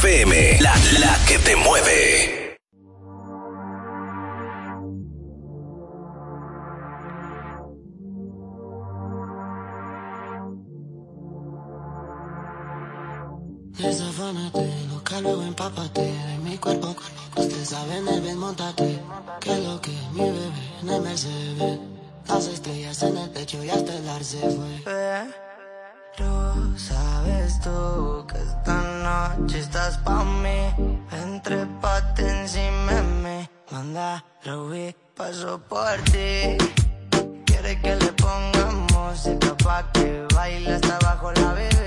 FM, la, la que te mueve. Desafánate, loca luego empápate de mi cuerpo. Usted sabe en el bien, montate. Que lo que mi bebé en el Mercedes. Las estrellas en el techo y hasta el arce fue. Pero sabes tú que esta noche estás pa' mí. Entre pate encima de mí. Manda, Ruby, paso por ti. Quiere que le pongamos música pa' que baile hasta abajo la bebé.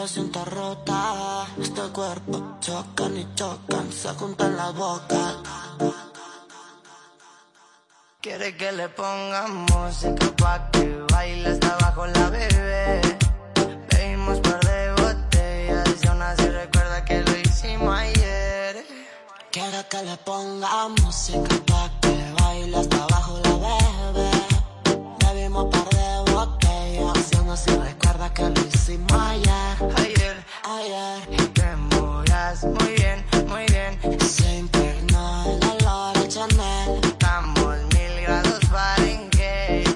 Relación está rota. Este cuerpo chocan y chocan, se juntan la boca. Quiere que le pongamos música pa' que baile hasta abajo la bebé. Bebimos par de botellas y aún así recuerda que lo hicimos ayer. Quiere que le pongamos música pa' que baile hasta abajo la bebé. Bebimos par de botellas y aún así recuerda que lo hicimos ayer. Ayer, ayer. Y te movías muy bien, muy bien. Se impregnó el olor a Chanel. Estamos mil grados Fahrenheit.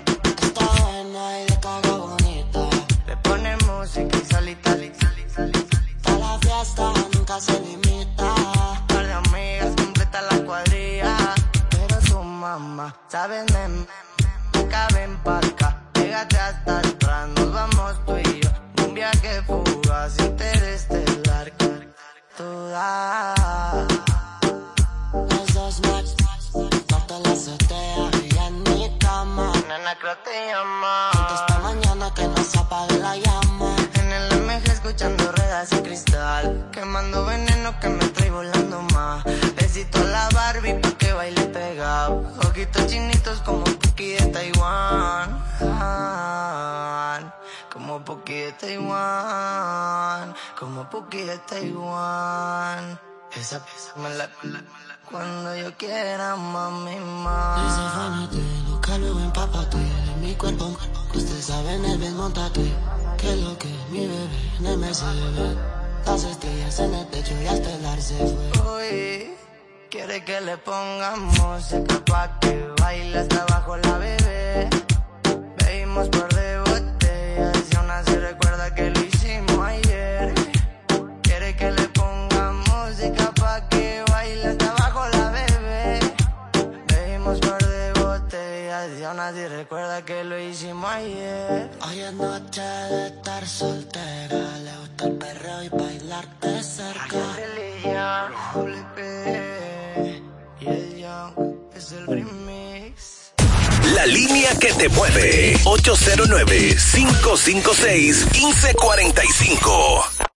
Está buena y de cara bonita. Le pone música y solita, solita, solita, solita. la fiesta nunca se limita. Par de amigas completa la cuadrilla. Pero su mamá, ¿sabes? Me, me, me caben pa' acá. Pégate hasta atrás, nos fugaz, interestelar. Tú das. Los dos match, corto la azotea y en mi cama. Nena, creo te llama. Esta mañana que no se apague la llama. En el MG escuchando ruedas y cristal. Quemando veneno que me trae volando más. Besito a la Barbie pa' que baile pegado. Ojitos chinitos como Puki de Taiwán. Como Puki de Taiwán. Como Puki de Taiwán. Esa pieza me la, me la, me Cuando yo quiera, mami, más. Desafánate, loca, luego empápate de mi cuerpo. Usted sabe en el bien, montate. Que lo que mi bebé en el Mercedes. Las estrellas en el techo y hasta el arce fue. Uy, quiere que le pongamos música pa' que baile hasta abajo la bebé. Bebimos par así recuerda que lo hicimos ayer. Hoy es noche de estar soltera, le gusta el perreo y bailar de cerca. Y el Young es el remix. La línea que te mueve. 809-556-1545.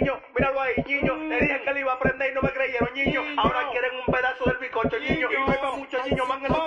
Niño, míralo ahí, niño. Le dije que le iba a aprender y no me creyeron, niño. Ahora quieren un pedazo del bizcocho, niño. Y no hay para muchos niños, man en su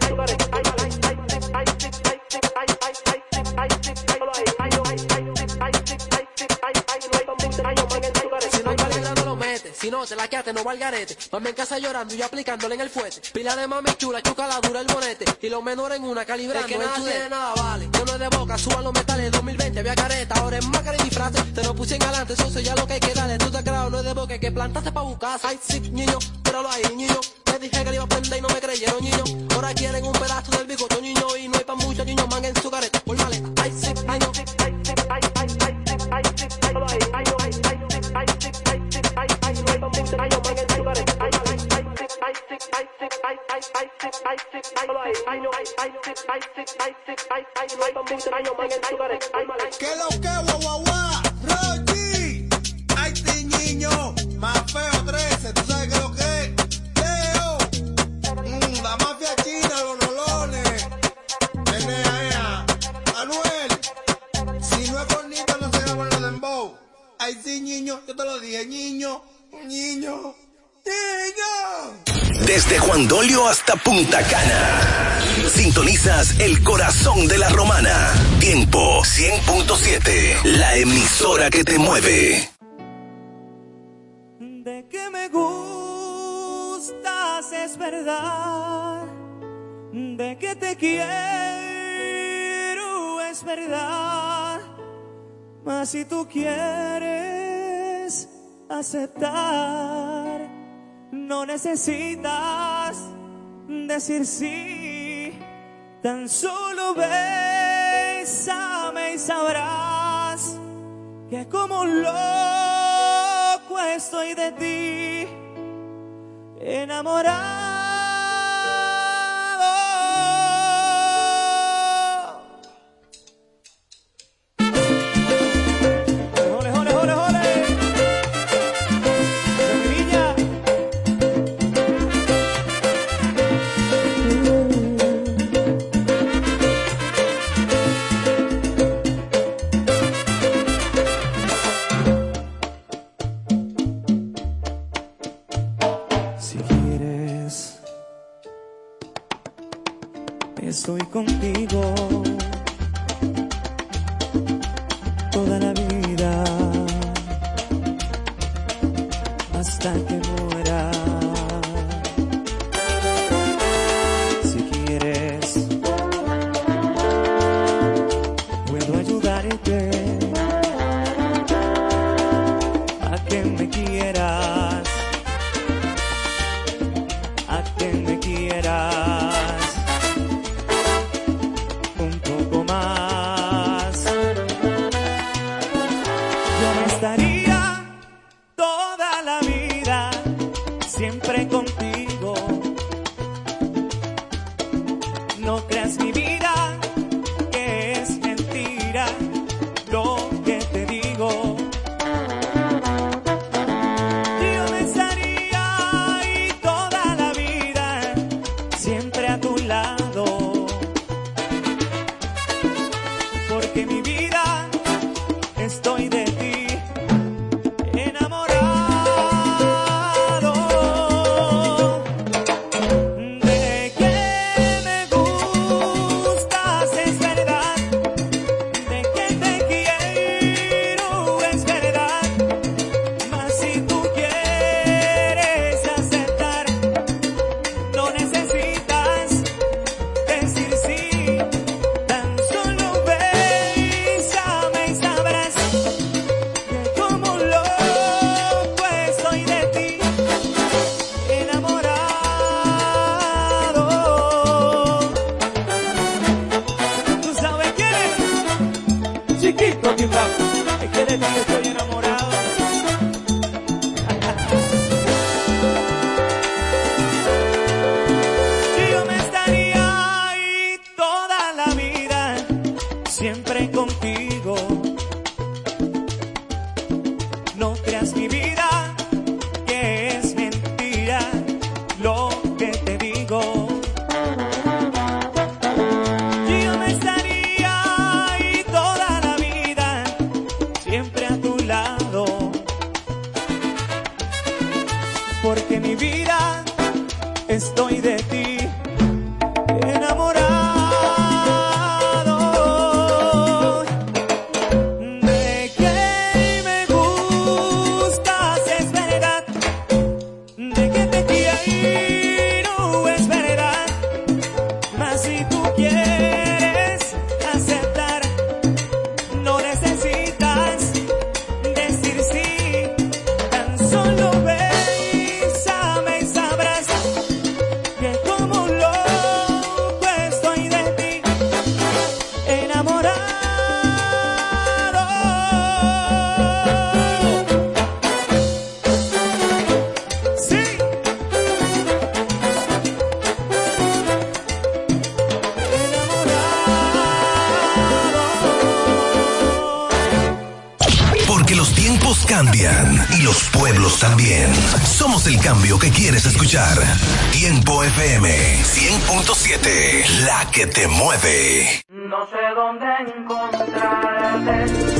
Si no, te la quedaste, no va al garete. Mami en casa llorando y yo aplicándole en el fuete. Pila de mami chula, chuca la dura el bonete. Y los menores en una calibrando. Es que nada tiene nada, vale. Yo no es de boca, suban los metales. 2020 había careta, ahora es máscara y disfraces. Te lo puse en adelante, eso ya lo que hay que darle. Tú te creado, no es de boca, que plantaste pa' buscar. Ay, sí, niño, pero lo hay, niño. Te dije que le iba a prender y no me creyeron, niño. el corazón de la romana. Tiempo 100.7, la emisora que te mueve. De que me gustas es verdad. De que te quiero es verdad. Mas si tú quieres aceptar, no necesitas decir sí Tan solo bésame y sabrás que como un loco estoy de ti, enamorado. creas mi vida. Te mueve. No sé dónde encontrarte.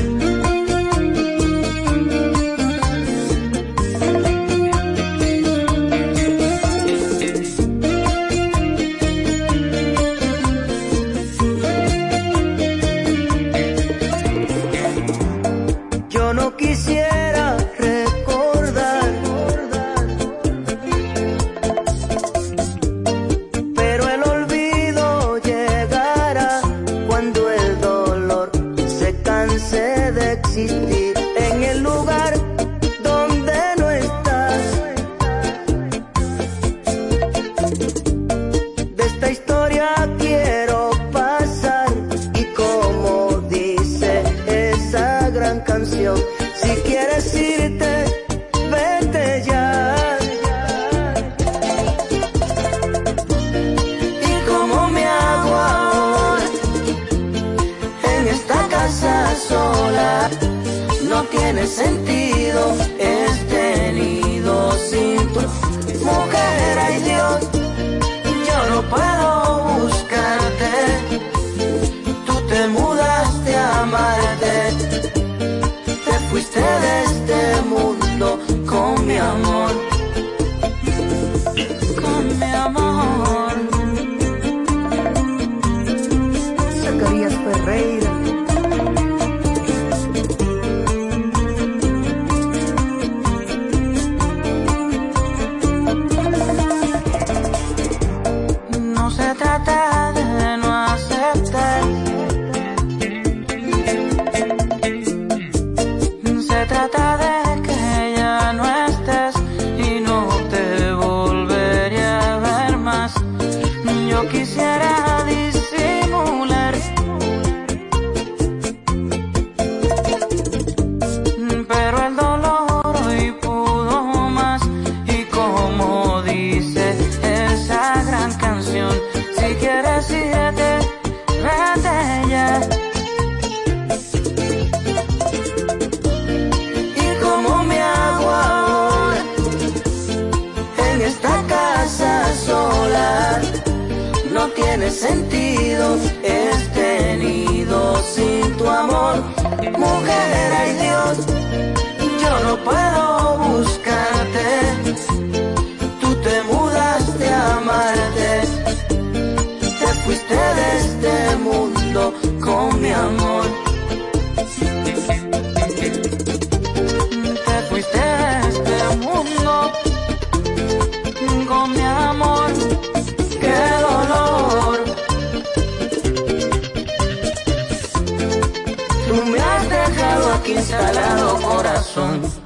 sun.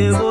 Qué voy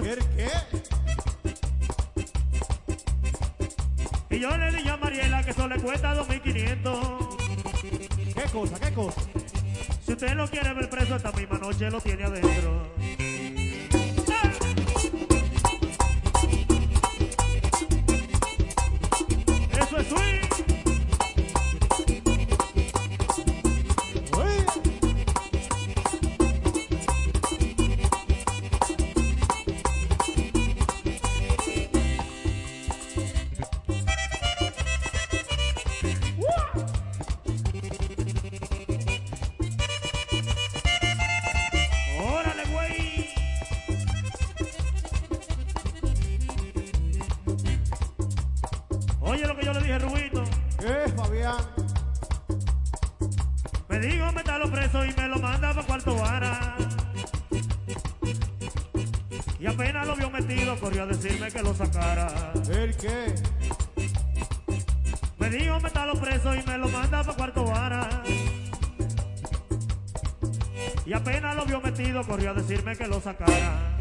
burro. Qué? Y yo le dije a Mariela que eso le cuesta 2.500. ¿Qué cosa? ¿Qué cosa? Si usted lo quiere ver preso esta misma noche, lo tiene adentro. Me dijo métalo preso y me lo manda para cuarto vara. Y apenas lo vio metido, corrió a decirme que lo sacara. ¿El qué? Me dijo métalo preso y me lo manda para cuarto vara. Y apenas lo vio metido, corrió a decirme que lo sacara.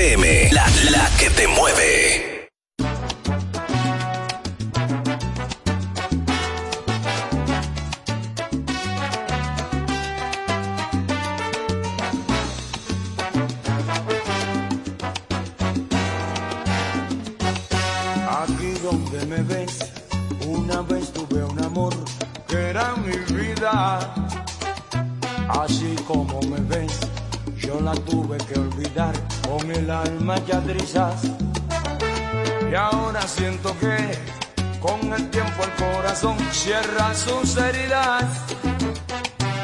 La, la que te mueve. Aquí donde me ves, una vez tuve un amor que era mi vida. Así como me ves yo la tuve que olvidar con el alma ya trizas. Y ahora siento que con el tiempo el corazón cierra sus heridas.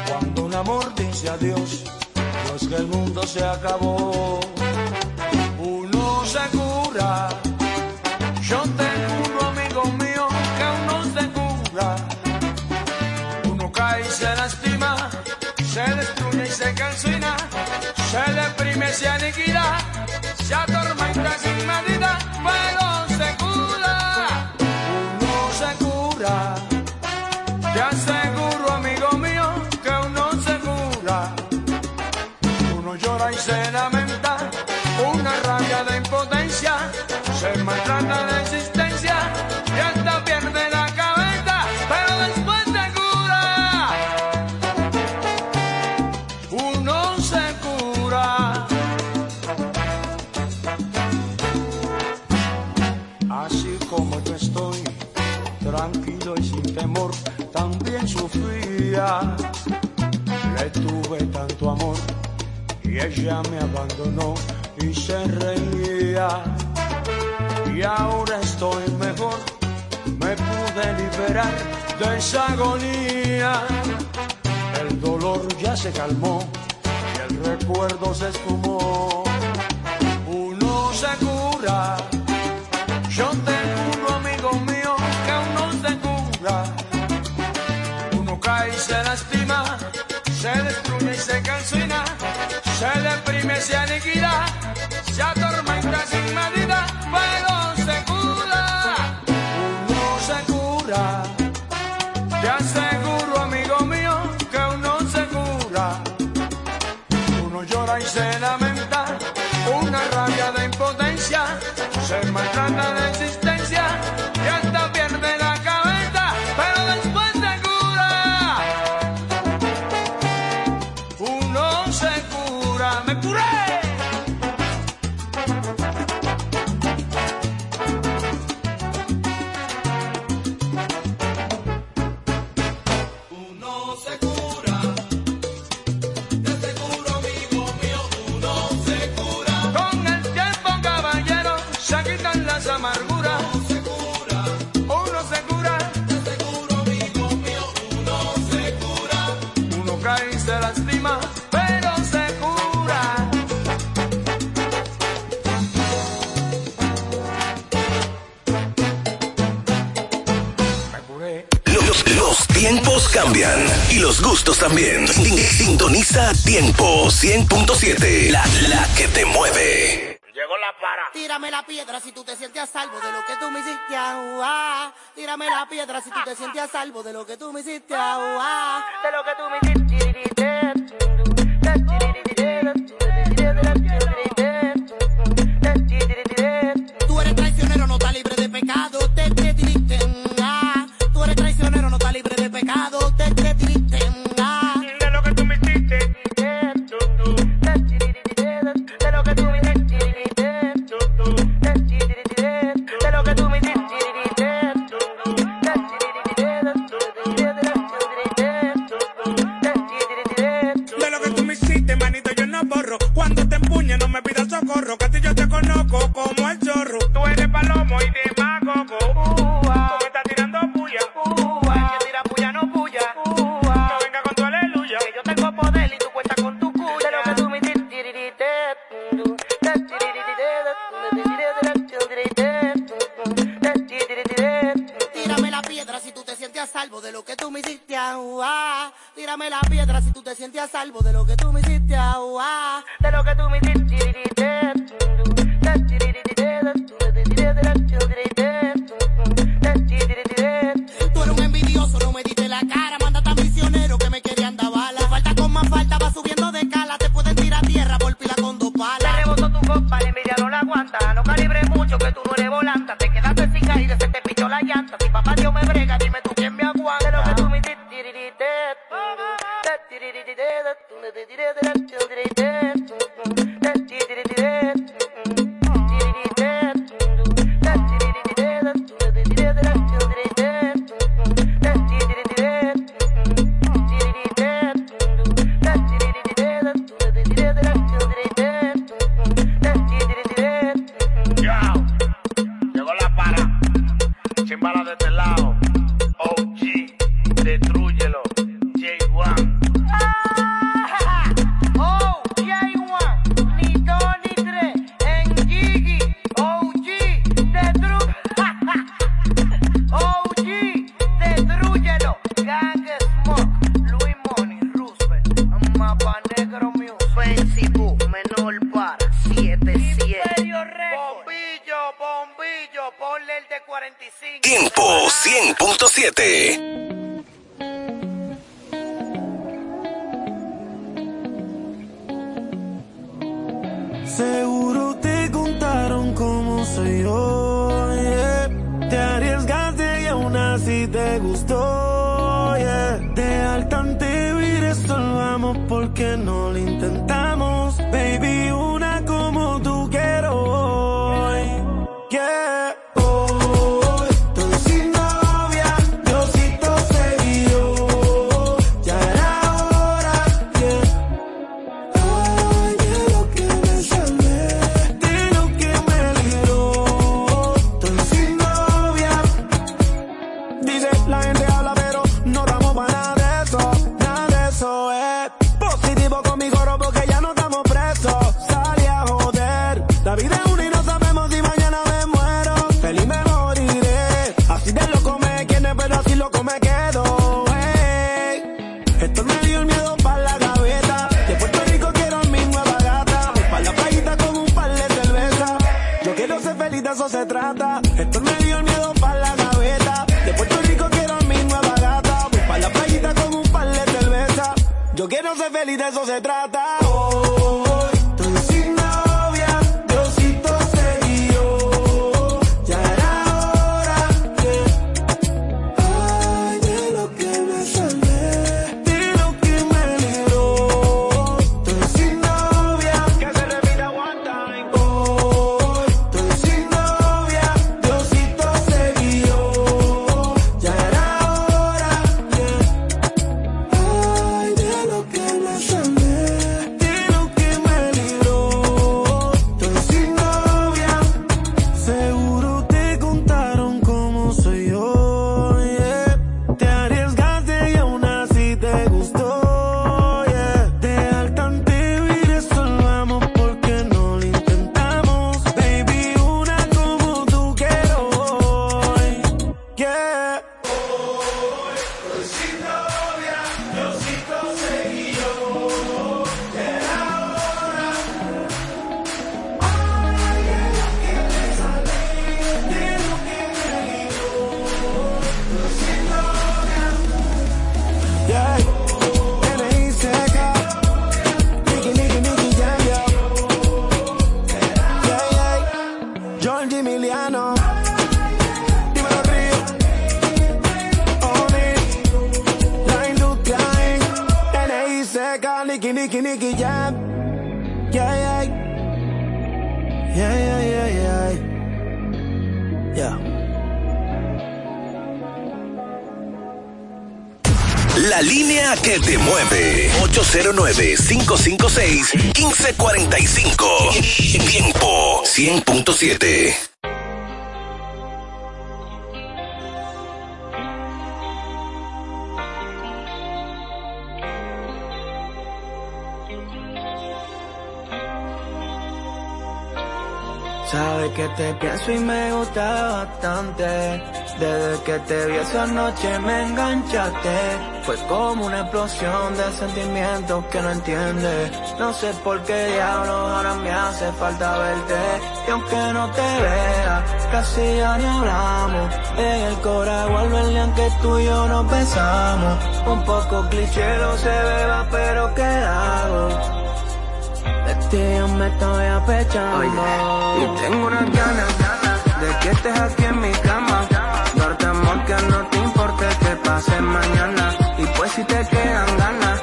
Cuando un amor dice adiós, pues que el mundo se acabó. le tuve tanto amor y ella me abandonó y se reía. Y ahora estoy mejor, me pude liberar de esa agonía. El dolor ya se calmó y el recuerdo se esfumó. cambian y los gustos también. Sintoniza Tiempo 100.7, la, que te mueve. Llegó la para. Tírame la piedra si tú te sientes a salvo de lo que tú me hiciste agua. Tírame la piedra si tú te sientes a salvo de lo que tú me hiciste agua. De lo que tú me hiciste. Tú eres traicionero, no está libre de pecado. Tiempo 100.7. Seguro te contaron cómo soy yo. Te arriesgaste y aún así te gustó. Yeah. De altante te huiré, solo vamos porque no lo intenté. Nicky, Nicky, Nicky Jam. Yeah, yeah. Yeah, yeah, yeah, yeah. Yeah. La línea que te mueve. 809-556-1545. Tiempo 100.7. que te pienso y me gusta bastante. Desde que te vi esa noche me enganchaste. Fue como una explosión de sentimientos que no entiendes. No sé por qué diablos ahora me hace falta verte. Y aunque no te vea, casi ya ni hablamos. En el vuelve el día que tú y yo nos besamos. Un poco cliché lo se beba, pero ¿qué hago? De yo me estoy apechando. Y tengo unas ganas De que estés aquí en mi cama. Darte amor que no te importe que pase mañana. Y pues si te quedan ganas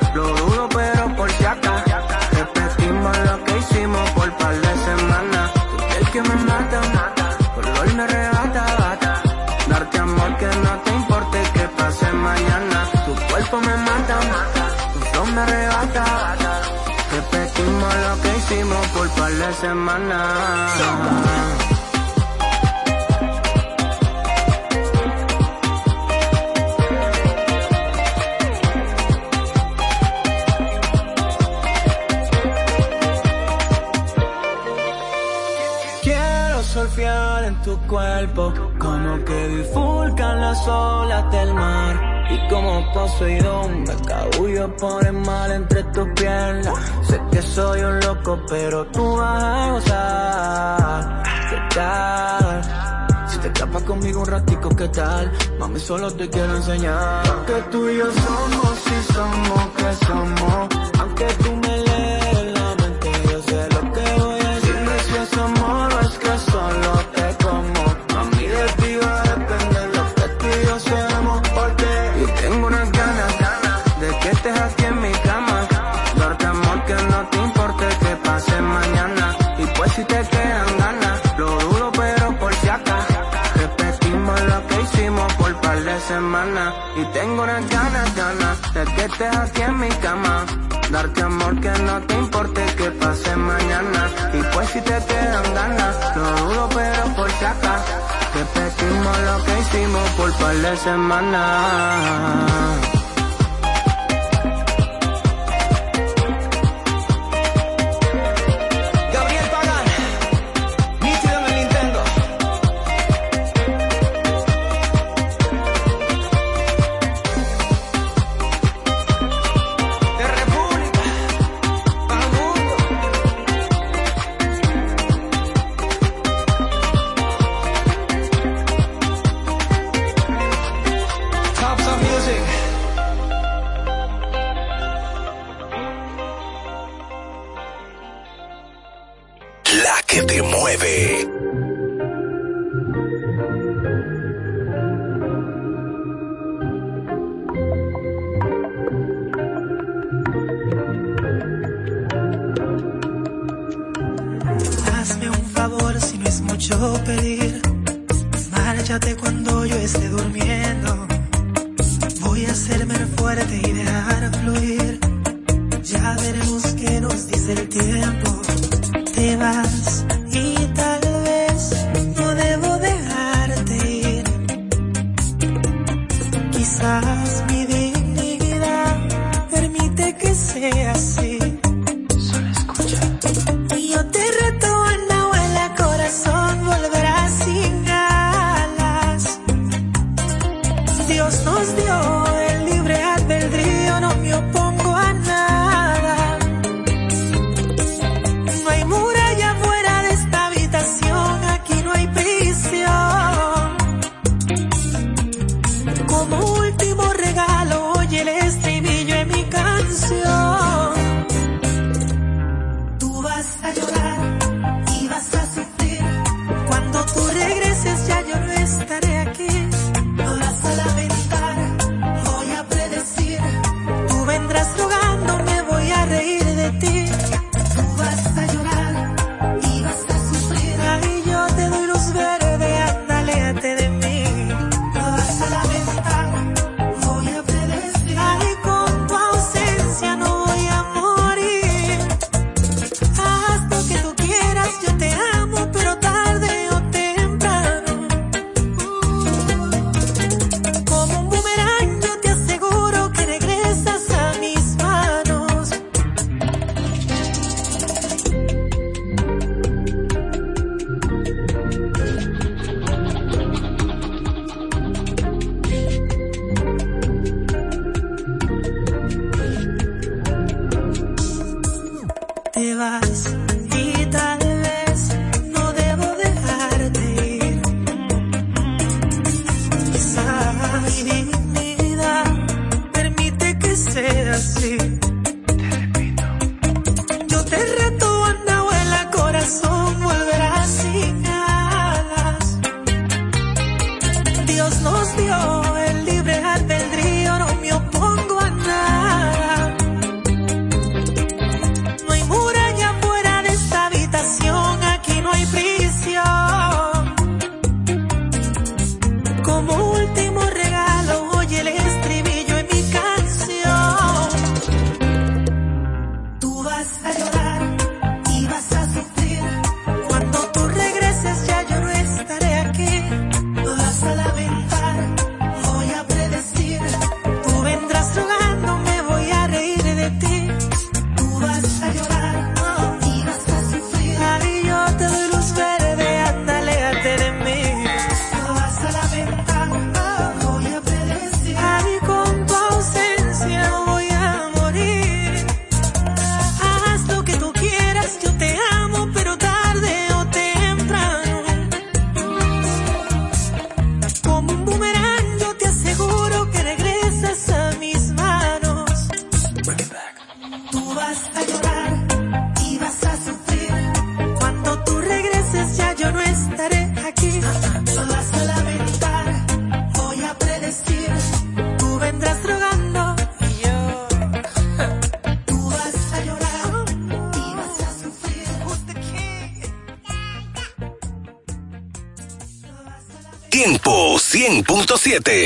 de semanas. Quiero surfear en tu cuerpo, como que bifurcan las olas del mar. Y como Poseidón me cabullo por el mal entre tus piernas. Sé que soy un loco, pero tú vas a gozar. ¿Qué tal? Si te escapas conmigo un ratico, ¿qué tal? Mami, solo te quiero enseñar. Que tú y yo somos, si somos, que somos. Aunque tú me Y tengo unas ganas, ganas de que estés aquí en mi cama. Darte amor que no te importe que pase mañana. Y pues si te quedan ganas, lo dudo pero por si acá. Repetimos lo que hicimos por par de semanas. 100.7.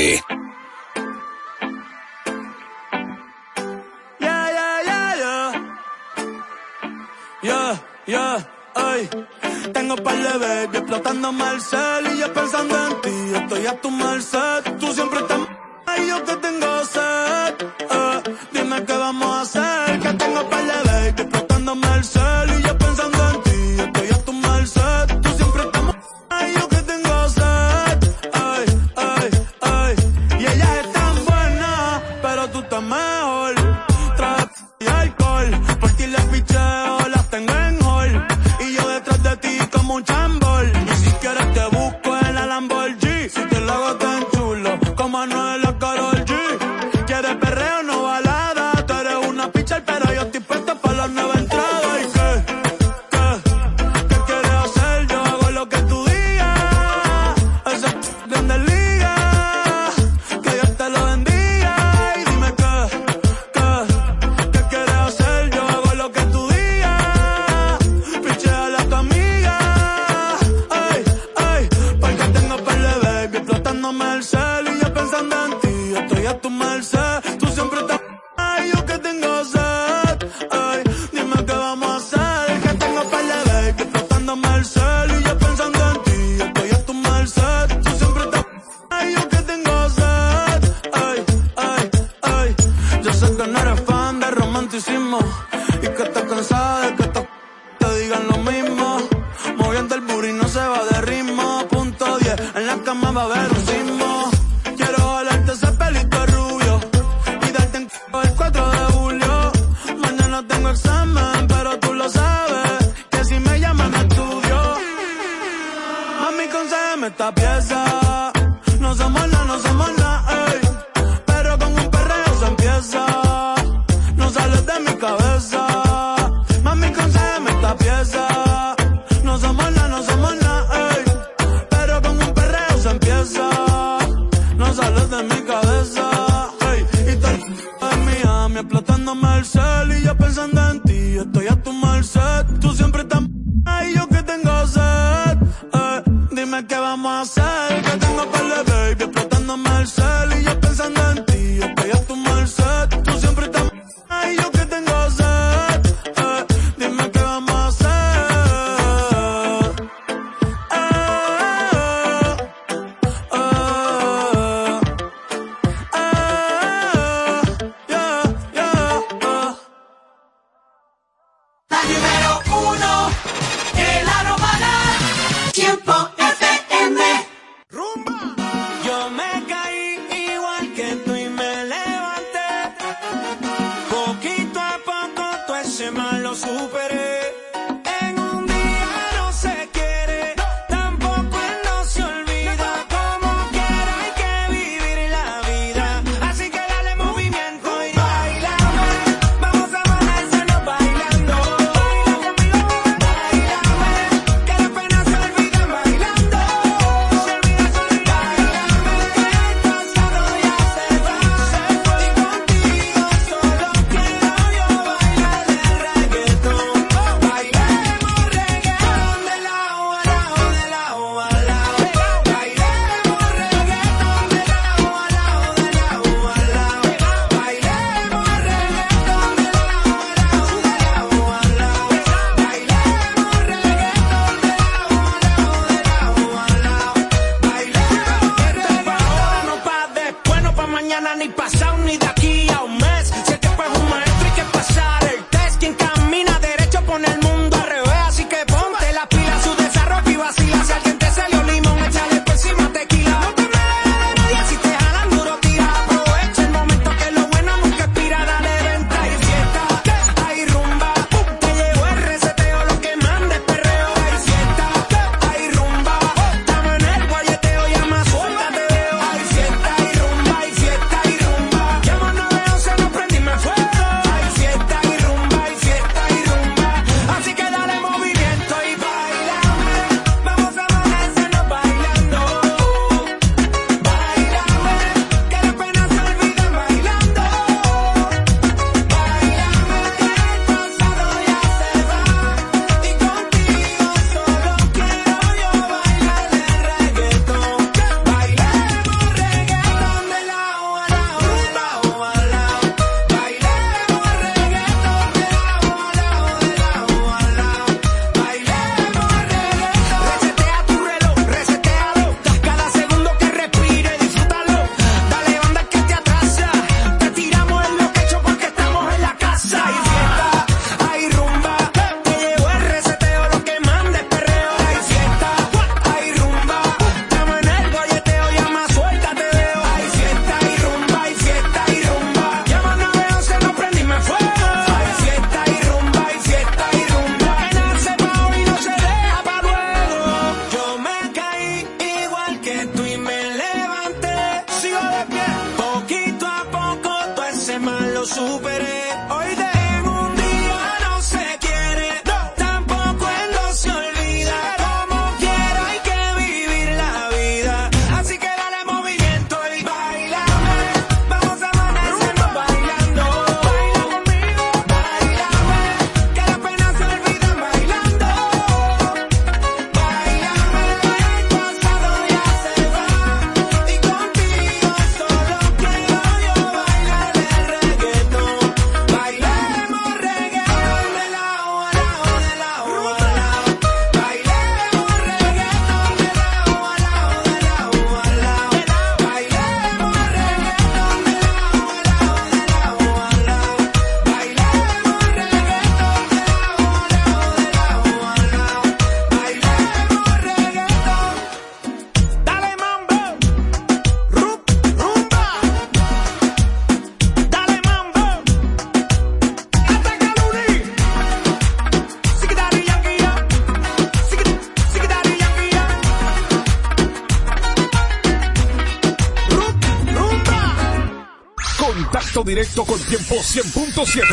tiempo 100.7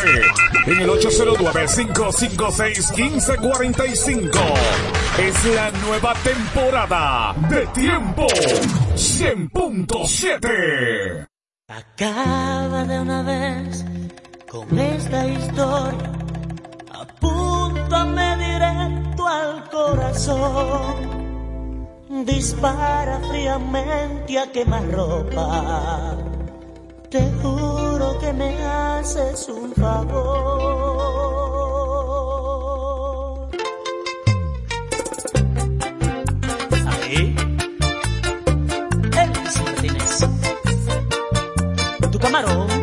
en el 809-556-1545. Es la nueva temporada de tiempo 100.7. Acaba de una vez con esta historia. Apúntame directo al corazón. Dispara fríamente a quemarropa te juro que me haces un favor. Ahí. Elvis Martínez. Tu camarón.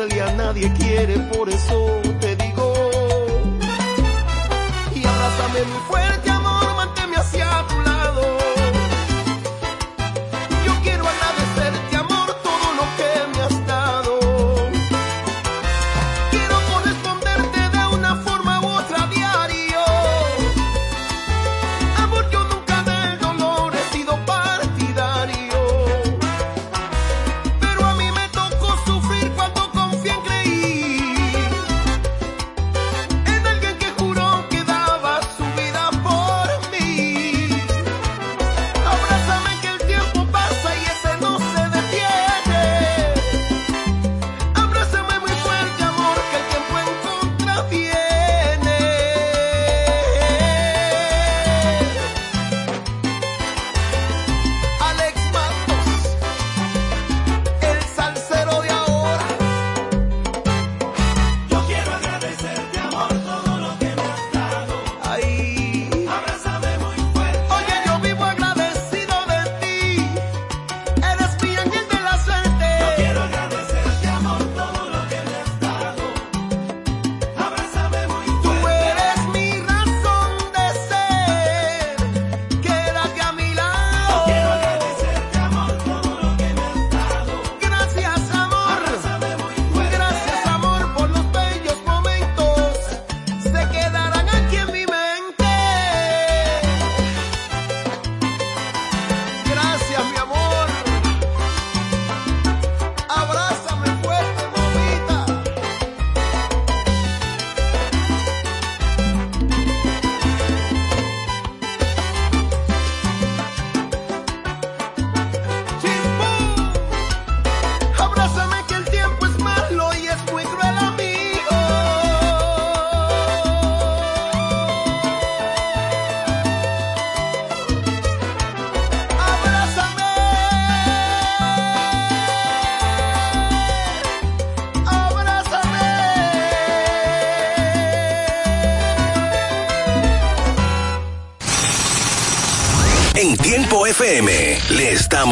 cruel y a nadie quiere, por eso te digo. Y abrázame muy fuerte, amor, manténme hacia tu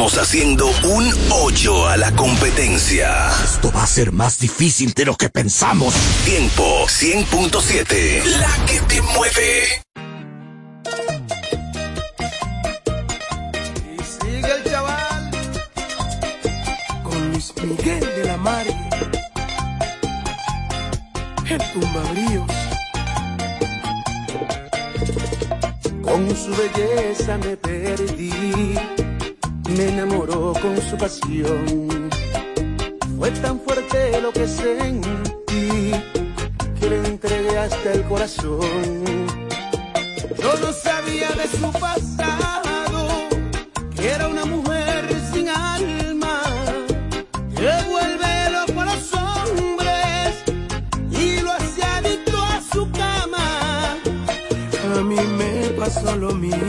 estamos haciendo un hoyo a la competencia. Esto va a ser más difícil de lo que pensamos. Tiempo 100.7, la que te mueve. Y sigue el chaval con Luis Miguel de la Mare. El tumbabríos. Con su belleza me perdí, me enamoró con su pasión. Fue tan fuerte lo que sentí que le entregué hasta el corazón. Yo no sabía de su pasado, que era una mujer sin alma, que vuelve loco a los hombres y lo hace adicto a su cama. A mí me pasó lo mismo,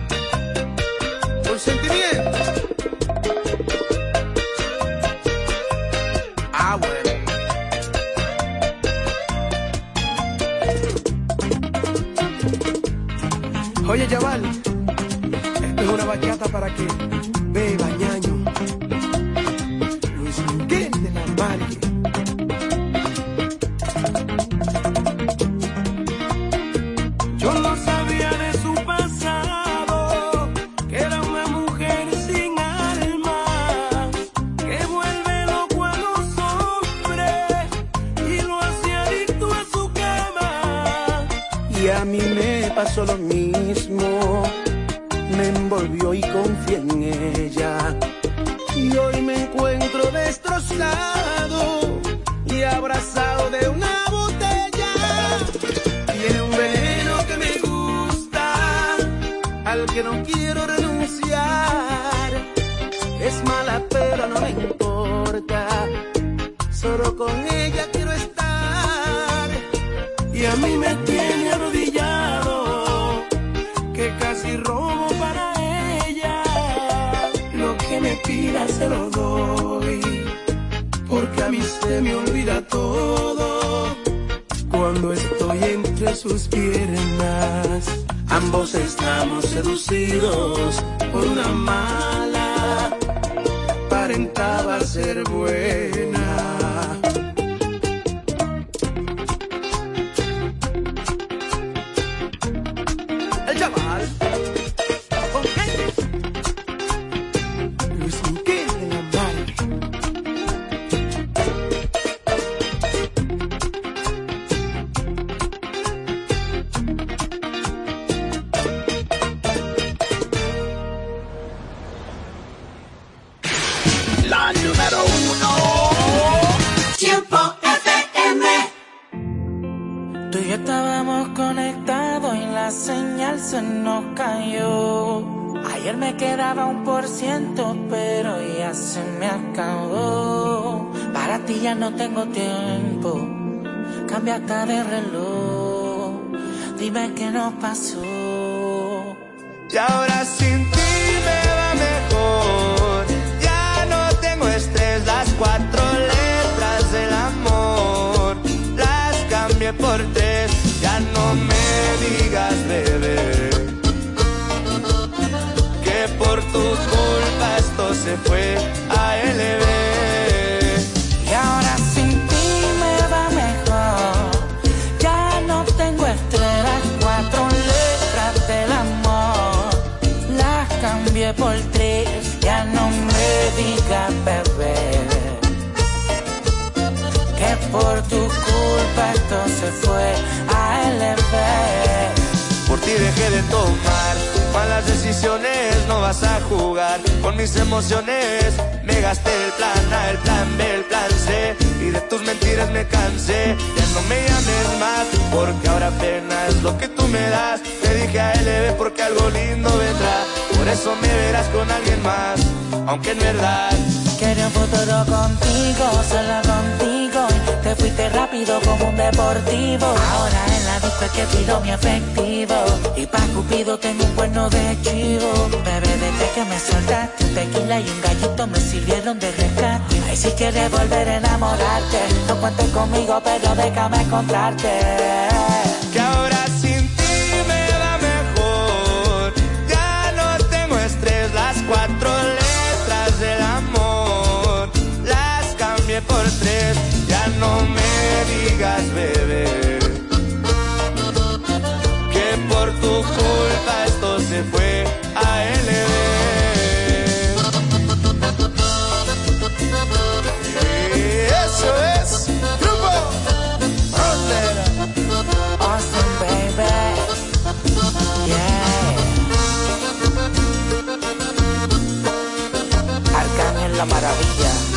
que me pida se lo doy, porque a mí se me olvida todo. Cuando estoy entre sus piernas, ambos estamos seducidos por una mala, aparentaba ser buena. Dime me digas bebé. Que por tu culpa esto se fue a LB. Por ti dejé de tomar malas decisiones, no vas a jugar con mis emociones. Me gasté el plan A, el plan B, el plan C y de tus mentiras me cansé. Ya no me llames más porque ahora apenas lo que tú me das. Te dije a LB porque algo lindo vendrá. Por eso me verás con alguien más, aunque en verdad Quería un futuro contigo, solo contigo. Te fuiste rápido como un deportivo. Ahora en la disco es que tiro mi efectivo. Y pa' Cupido tengo un cuerno de chivo. Bebé, desde que me soltaste, un tequila y un gallito me sirvieron de rescate. Ay, si quieres volver a enamorarte, no cuentes conmigo, pero déjame encontrarte. Ya no me digas bebé. Que por tu culpa esto se fue a LB. Eso es, grupo Frontera. Austin, baby. Yeah. Arcángel la maravilla.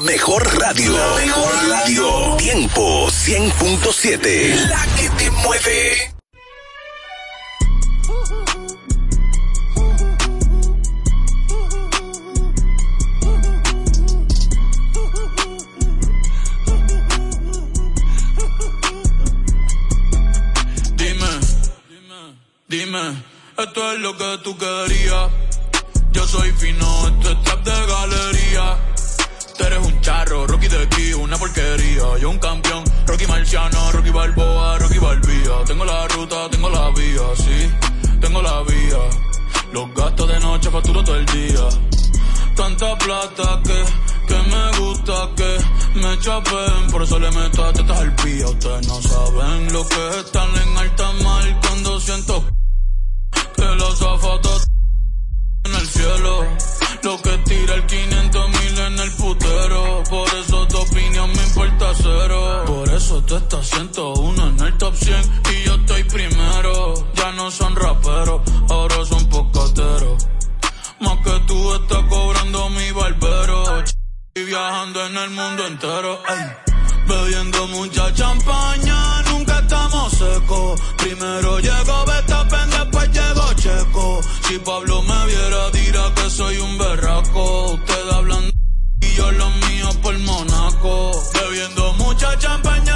Mejor radio. Mejor radio. Tiempo 100.7. La que te mueve. Top 100 y yo estoy primero. Ya no son raperos, ahora son pocateros. Más que tú estás cobrando mi barbero. Y viajando en el mundo entero. Bebiendo mucha champaña, nunca estamos secos. Primero llegó Betapen, después llegó Checo. Si Pablo me viera, dirá que soy un berraco. Ustedes hablando y yo los míos por Monaco. Bebiendo mucha champaña,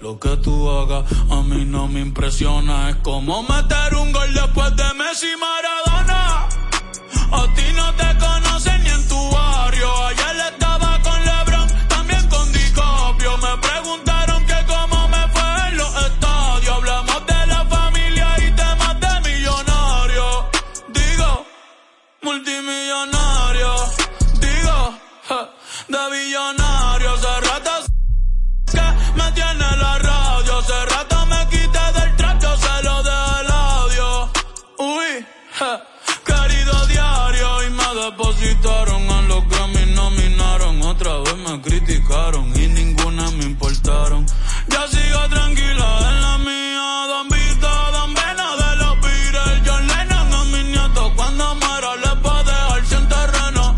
Lo que tú hagas a mí no me impresiona. Es como meter un gol después de Messi Maradona. A ti no te conocen me criticaron y ninguna me importaron. Ya sigo tranquila en la mía. Don Vito, Don Vena de los Beatles. John Lennon a mis nietos. Cuando muera les a dejar sin terreno.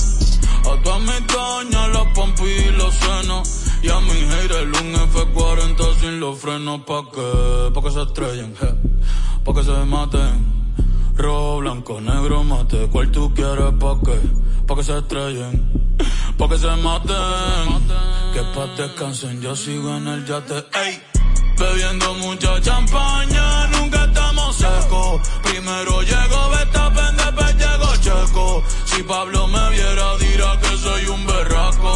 A todas mis doñas, los pompis y los senos. Y a mi haters un F40 sin los frenos. ¿Pa' qué? Pa' que se estrellen. Pa' que se maten. Rojo, blanco, negro, mate. ¿Cuál tú quieres? ¿Pa' qué? Pa' que se estrellen. Pa' que se maten. Que pa' descansen. Yo sigo en el yate. Ey. Bebiendo mucha champaña, nunca estamos secos. Primero llegó Betapen, después llegó Checo. Si Pablo me viera, dirá que soy un berraco.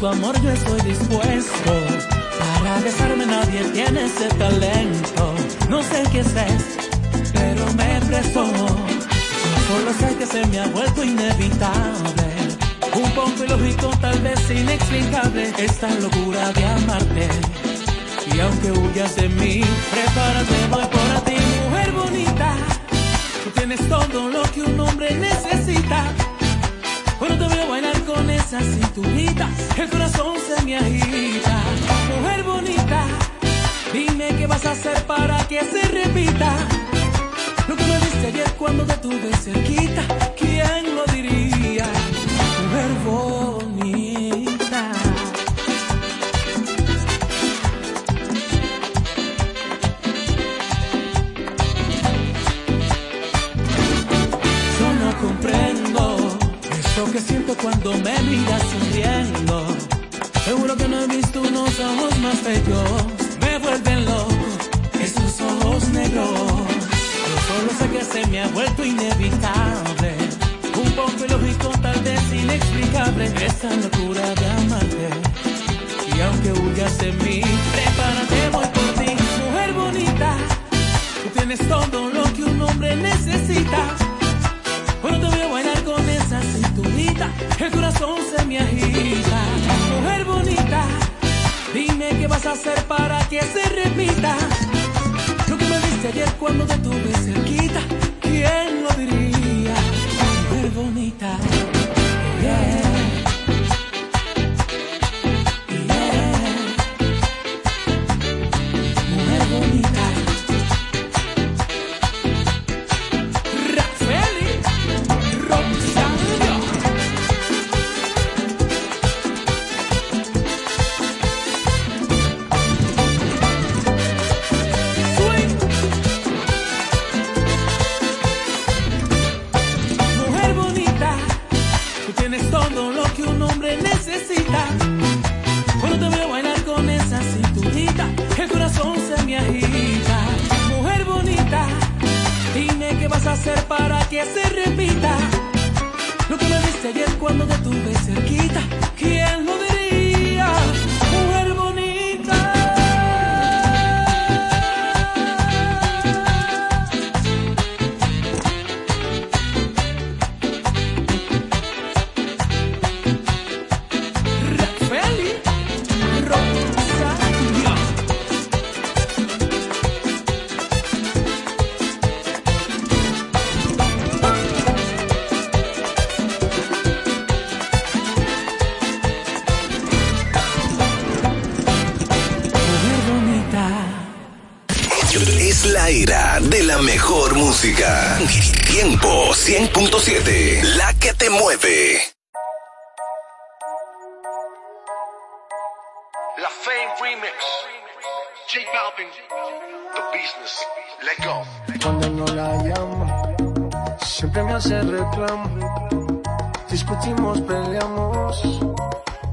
Tu amor, yo estoy dispuesto. Para besarme nadie tiene ese talento. No sé qué es, pero me presto. Solo sé que se me ha vuelto inevitable. Un poco ilógico, tal vez inexplicable, esta locura de amarte. Y aunque huyas de mí, prepárate, voy por ti, mujer bonita. Tú tienes todo lo que un cinturita, el corazón se me agita. Mujer bonita, dime qué vas a hacer para que se repita. Lo que me diste ayer cuando te tuve cerquita, ¿quién lo diría? Mujer bonita. Un hombre necesita. Cuando te veo bailar con esa cinturita, el corazón se me agita. Mujer bonita, dime qué vas a hacer para que se repita. Lo que me diste ayer cuando te tuve cerquita, ¿quién lo música. Tiempo 100.7. La que te mueve. La Fame Remix. J Balvin. The Business. Let go. Cuando no la llamo, siempre me hace reclamo. Discutimos, peleamos,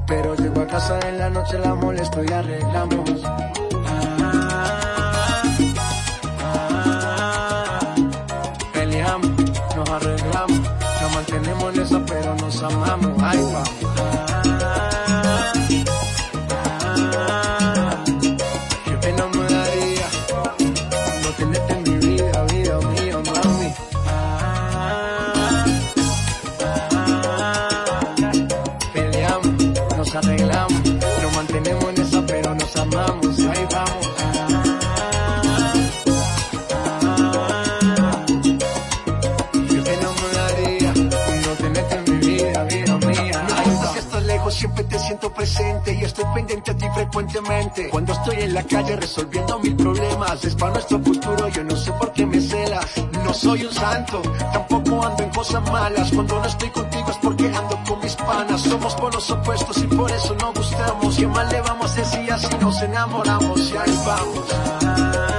pero llego a casa en la noche, la molesto y arreglamos. Pero nos amamos. Ay, vamos. Frecuentemente. Cuando estoy en la calle resolviendo mil problemas, es para nuestro futuro, yo no sé por qué me celas. No soy un santo, tampoco ando en cosas malas. Cuando no estoy contigo es porque ando con mis panas. Somos polos opuestos y por eso no gustamos. ¿Qué mal le vamos a decir así nos enamoramos? Y ahí vamos.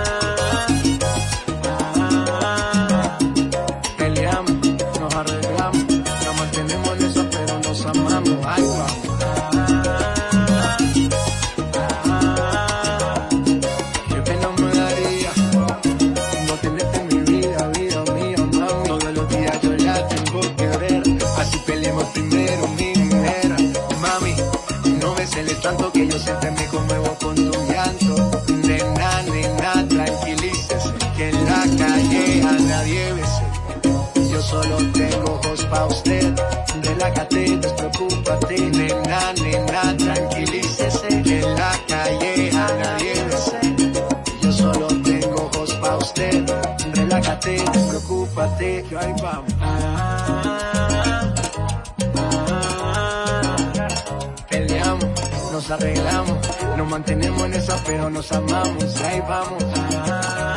Celes tanto que yo siempre me conmuevo con tu llanto. Nena, nena, tranquilícese, que en la calle a nadie bese. Yo solo tengo ojos pa' usted, relájate, despreocúpate. Nena, nena, tranquilícese, que en la calle a nadie bese. Yo solo tengo ojos pa' usted, relájate, despreocúpate. Que ahí vamos. nos arreglamos. Nos mantenemos en esa, pero nos amamos. Ahí vamos. Ah.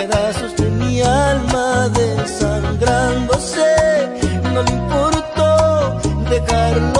pedazos de mi alma desangrándose. No le importó dejarlo.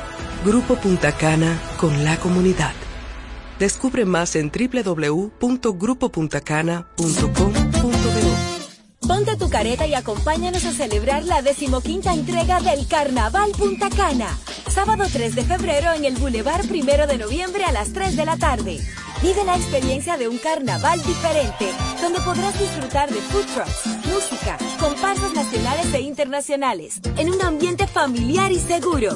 Grupo Punta Cana con la comunidad. Descubre más en www.grupopuntacana.com.do. Ponte tu careta y acompáñanos a celebrar la decimoquinta entrega del Carnaval Punta Cana. Sábado 3 de febrero en el Boulevard Primero de Noviembre a las 3 de la tarde. Vive la experiencia de un carnaval diferente, donde podrás disfrutar de food trucks, música, comparsas nacionales e internacionales, en un ambiente familiar y seguro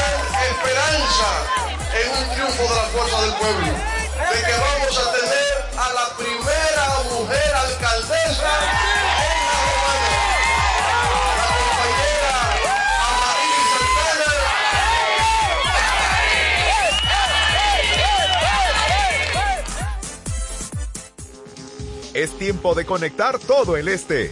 en un triunfo de la fuerza del pueblo, de que vamos a tener a la primera mujer alcaldesa en la Romana, la compañera Amarili Santana. Es tiempo de conectar todo el este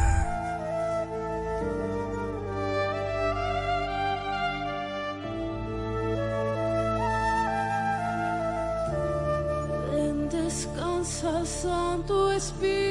Santo